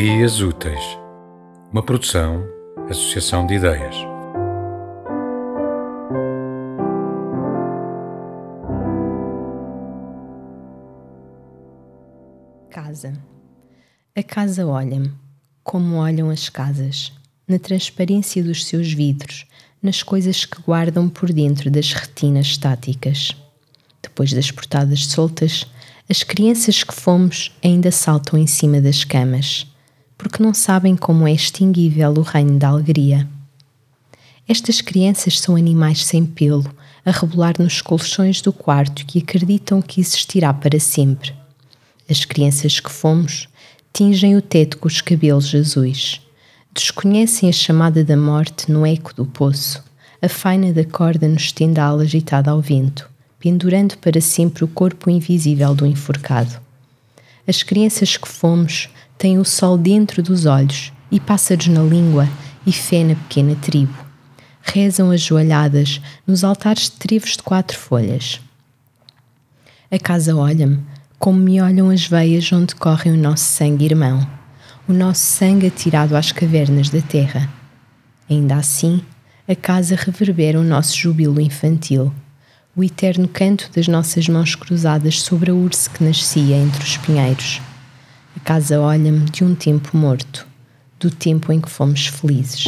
Ideias Úteis, uma produção, associação de ideias. Casa. A casa olha-me, como olham as casas, na transparência dos seus vidros, nas coisas que guardam por dentro das retinas estáticas. Depois das portadas soltas, as crianças que fomos ainda saltam em cima das camas, porque não sabem como é extinguível o reino da alegria. Estas crianças são animais sem pelo, a rebolar nos colchões do quarto que acreditam que existirá para sempre. As crianças que fomos tingem o teto com os cabelos azuis. Desconhecem a chamada da morte no eco do poço, a faina da corda no estendal agitada ao vento pendurando para sempre o corpo invisível do enforcado. As crianças que fomos têm o sol dentro dos olhos e pássaros na língua e fé na pequena tribo. Rezam ajoelhadas nos altares de trevos de quatro folhas. A casa olha-me como me olham as veias onde corre o nosso sangue irmão, o nosso sangue atirado às cavernas da terra. Ainda assim, a casa reverbera o nosso júbilo infantil o eterno canto das nossas mãos cruzadas sobre a urse que nascia entre os pinheiros. Casa olha-me de um tempo morto, do tempo em que fomos felizes.